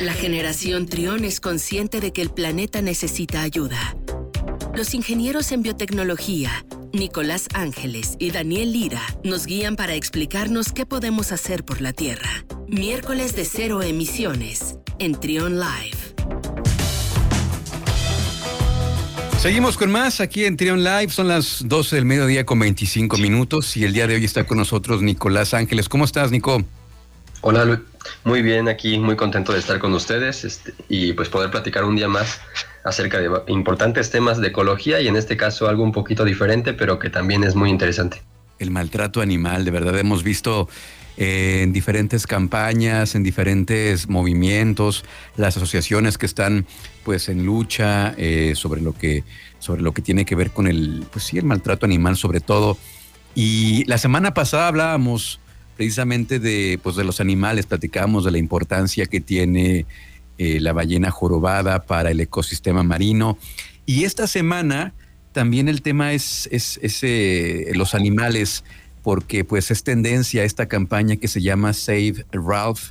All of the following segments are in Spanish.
La generación Trión es consciente de que el planeta necesita ayuda. Los ingenieros en biotecnología, Nicolás Ángeles y Daniel Lira, nos guían para explicarnos qué podemos hacer por la Tierra. Miércoles de cero emisiones en Trión Live. Seguimos con más aquí en Trion Live. Son las 12 del mediodía con 25 minutos y el día de hoy está con nosotros Nicolás Ángeles. ¿Cómo estás, Nico? Hola. Muy bien, aquí muy contento de estar con ustedes este, y pues poder platicar un día más acerca de importantes temas de ecología y en este caso algo un poquito diferente, pero que también es muy interesante. El maltrato animal, de verdad hemos visto eh, en diferentes campañas, en diferentes movimientos, las asociaciones que están pues en lucha eh, sobre lo que sobre lo que tiene que ver con el pues sí el maltrato animal sobre todo. Y la semana pasada hablábamos precisamente de pues de los animales, platicábamos de la importancia que tiene eh, la ballena jorobada para el ecosistema marino. Y esta semana también el tema es, es, los animales porque pues es tendencia esta campaña que se llama Save Ralph,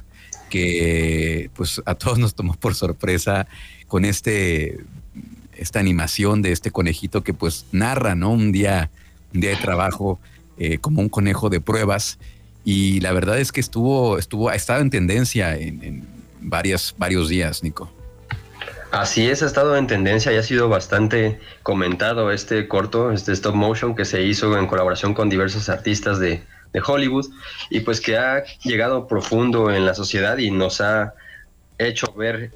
que pues a todos nos tomó por sorpresa con este esta animación de este conejito que pues narra, ¿no? Un día, un día de trabajo eh, como un conejo de pruebas y la verdad es que estuvo, estuvo, ha estado en tendencia en, varias, varios días, Nico. Así es, ha estado en tendencia y ha sido bastante comentado este corto, este stop motion que se hizo en colaboración con diversos artistas de, Hollywood y pues que ha llegado profundo en la sociedad y nos ha hecho ver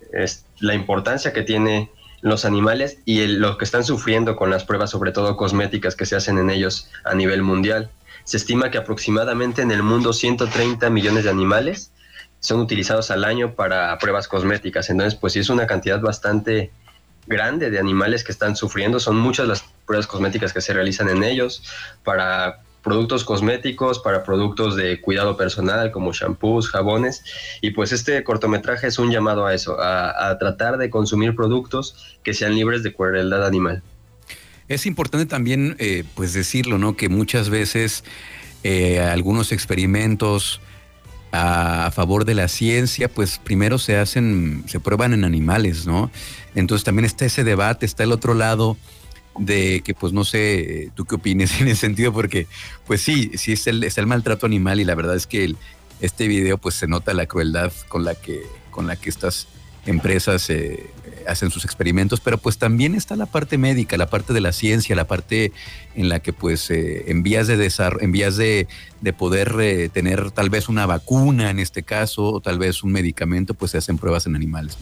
la importancia que tiene los animales y lo que están sufriendo con las pruebas, sobre todo cosméticas que se hacen en ellos a nivel mundial. Se estima que aproximadamente en el mundo 130 millones de animales son utilizados al año para pruebas cosméticas. Entonces, pues sí es una cantidad bastante grande de animales que están sufriendo. Son muchas las pruebas cosméticas que se realizan en ellos para productos cosméticos, para productos de cuidado personal como shampoos, jabones. Y pues este cortometraje es un llamado a eso, a, tratar de consumir productos que sean libres de crueldad animal. Es importante también, eh, pues decirlo, ¿no? Que muchas veces eh, algunos experimentos a, favor de la ciencia, pues primero se hacen, se prueban en animales, ¿no? Entonces también está ese debate, está el otro lado de que pues no sé, tú qué opines en ese sentido, porque pues sí, sí es el, es el maltrato animal y la verdad es que este video pues se nota la crueldad con la que, con la que estas empresas eh, hacen sus experimentos, pero pues también está la parte médica, la parte de la ciencia, la parte en la que pues eh, en vías de vías de, poder eh, tener tal vez una vacuna en este caso, o tal vez un medicamento, pues se hacen pruebas en animales,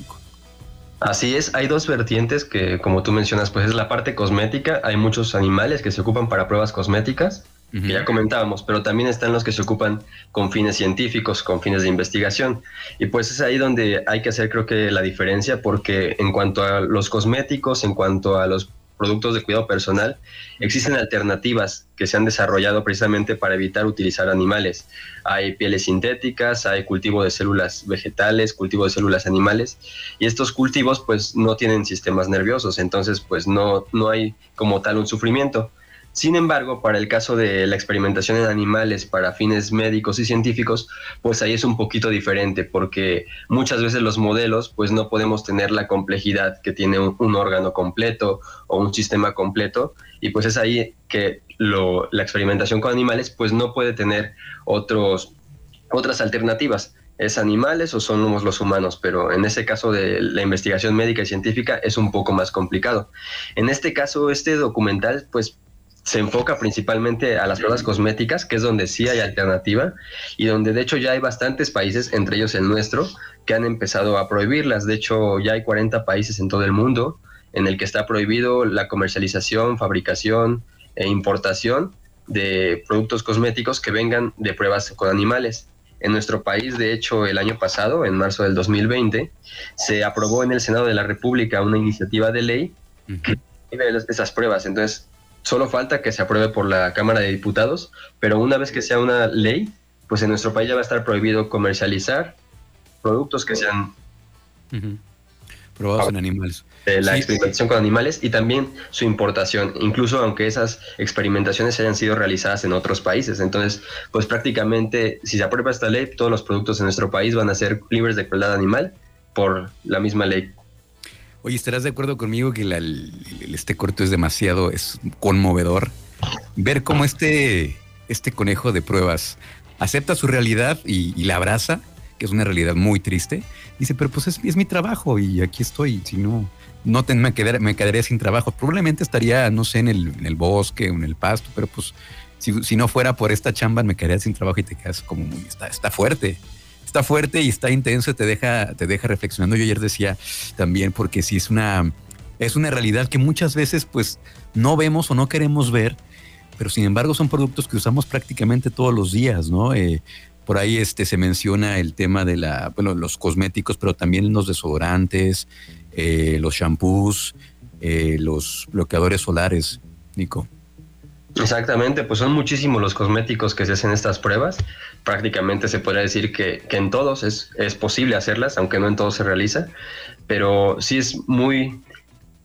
Así es, hay dos vertientes que, como tú mencionas, pues es la parte cosmética. Hay muchos animales que se ocupan para pruebas cosméticas que ya comentábamos, pero también están los que se ocupan con fines científicos, con fines de investigación. Y pues es ahí donde hay que hacer creo que la diferencia, porque en cuanto a los cosméticos, en cuanto a los productos de cuidado personal, existen alternativas que se han desarrollado precisamente para evitar utilizar animales. Hay pieles sintéticas, hay cultivo de células vegetales, cultivo de células animales, y estos cultivos pues no tienen sistemas nerviosos, entonces pues no, no hay como tal un sufrimiento. Sin embargo, para el caso de la experimentación en animales para fines médicos y científicos, pues ahí es un poquito diferente porque muchas veces los modelos pues no podemos tener la complejidad que tiene un, órgano completo o un sistema completo y pues es ahí que la experimentación con animales pues no puede tener otros, otras alternativas es animales o somos los humanos, pero en ese caso de la investigación médica y científica es un poco más complicado. En este caso, este documental, pues se enfoca principalmente a las pruebas cosméticas, que es donde sí hay alternativa y donde de hecho ya hay bastantes países, entre ellos el nuestro, que han empezado a prohibirlas. De hecho, ya hay 40 países en todo el mundo en el que está prohibido la comercialización, fabricación e importación de productos cosméticos que vengan de pruebas con animales. En nuestro país, de hecho, el año pasado, en marzo del 2020, se aprobó en el Senado de la República una iniciativa de ley que esas pruebas. Entonces, Solo falta que se apruebe por la Cámara de Diputados, pero una vez que sea una ley, pues en nuestro país ya va a estar prohibido comercializar productos que sean probados en animales. la experimentación con animales y también su importación, incluso aunque esas experimentaciones hayan sido realizadas en otros países. Entonces, pues prácticamente, si se aprueba esta ley, todos los productos en nuestro país van a ser libres de crueldad animal por la misma ley. Oye, ¿estarás de acuerdo conmigo que este corto es demasiado, es conmovedor? Ver cómo este, este conejo de pruebas acepta su realidad y, la abraza, que es una realidad muy triste. Dice, pero pues es, mi trabajo y aquí estoy. Si no, no me, me quedaría sin trabajo. Probablemente estaría, no sé, en el, en el bosque o en el pasto, pero pues si, no fuera por esta chamba me quedaría sin trabajo y te quedas como muy, está, está fuerte. Está fuerte y está intenso, te deja, te deja reflexionando. Yo ayer decía también, porque si es una, es una realidad que muchas veces pues no vemos o no queremos ver, pero sin embargo son productos que usamos prácticamente todos los días, ¿no? Eh, por ahí este, se menciona el tema de la, bueno, los cosméticos, pero también los desodorantes, eh, los shampoos, eh, los bloqueadores solares, Nico. Exactamente, pues son muchísimos los cosméticos que se hacen estas pruebas. Prácticamente se podría decir que, que en todos es, es, posible hacerlas, aunque no en todos se realiza, pero sí es muy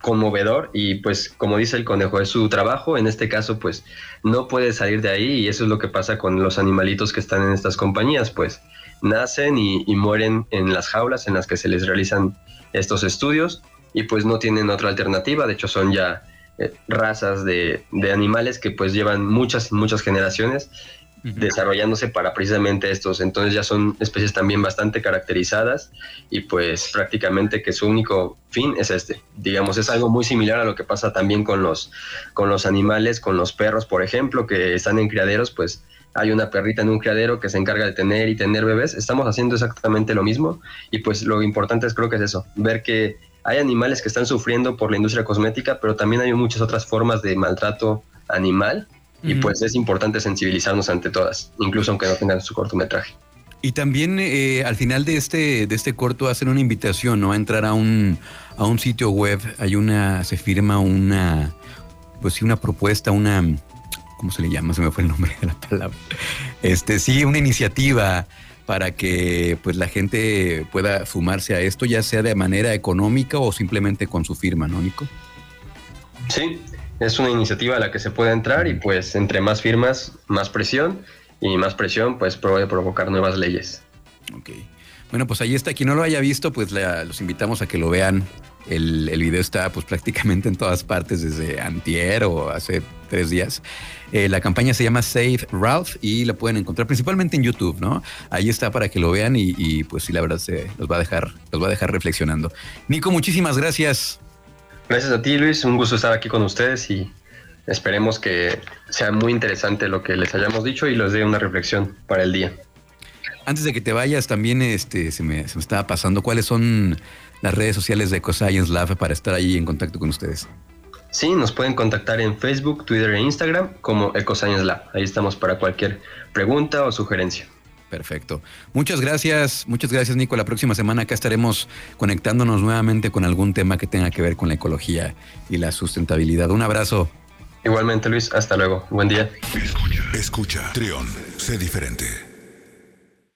conmovedor y pues como dice el conejo, es su trabajo, en este caso pues no puede salir de ahí y eso es lo que pasa con los animalitos que están en estas compañías, pues nacen y, mueren en las jaulas en las que se les realizan estos estudios y pues no tienen otra alternativa, de hecho son ya eh, razas de, de, animales que pues llevan muchas, muchas generaciones desarrollándose para precisamente estos. Entonces ya son especies también bastante caracterizadas y pues prácticamente que su único fin es este. Digamos, es algo muy similar a lo que pasa también con los, con los animales, con los perros, por ejemplo, que están en criaderos, pues hay una perrita en un criadero que se encarga de tener y tener bebés. Estamos haciendo exactamente lo mismo y pues lo importante es creo que es eso, ver que hay animales que están sufriendo por la industria cosmética, pero también hay muchas otras formas de maltrato animal y pues es importante sensibilizarnos ante todas, incluso aunque no tengan su cortometraje. Y también eh, al final de este, de este corto hacen una invitación, ¿no? A entrar a un, a un sitio web, hay una, se firma una, pues sí, una propuesta, una, ¿cómo se le llama? Se me fue el nombre de la palabra. Este, sí, una iniciativa para que pues la gente pueda sumarse a esto, ya sea de manera económica o simplemente con su firma, ¿no, Nico? Sí, es una iniciativa a la que se puede entrar y pues entre más firmas, más presión y más presión pues puede provocar nuevas leyes. Ok. Bueno, pues ahí está. Quien no lo haya visto, pues los invitamos a que lo vean. El, el, video está pues prácticamente en todas partes desde antier o hace tres días. Eh, la campaña se llama Save Ralph y la pueden encontrar principalmente en YouTube, ¿no? Ahí está para que lo vean y, y pues sí, la verdad se los va a dejar, los va a dejar reflexionando. Nico, muchísimas gracias. Gracias a ti, Luis. Un gusto estar aquí con ustedes y esperemos que sea muy interesante lo que les hayamos dicho y les dé una reflexión para el día. Antes de que te vayas, también este, se, me, se me estaba pasando, ¿cuáles son las redes sociales de EcoScience Lab para estar ahí en contacto con ustedes? Sí, nos pueden contactar en Facebook, Twitter e Instagram como EcoScience Lab. Ahí estamos para cualquier pregunta o sugerencia. Perfecto. Muchas gracias, muchas gracias Nico. La próxima semana acá estaremos conectándonos nuevamente con algún tema que tenga que ver con la ecología y la sustentabilidad. Un abrazo. Igualmente Luis, hasta luego. Buen día. Escucha, escucha, Trión, sé diferente.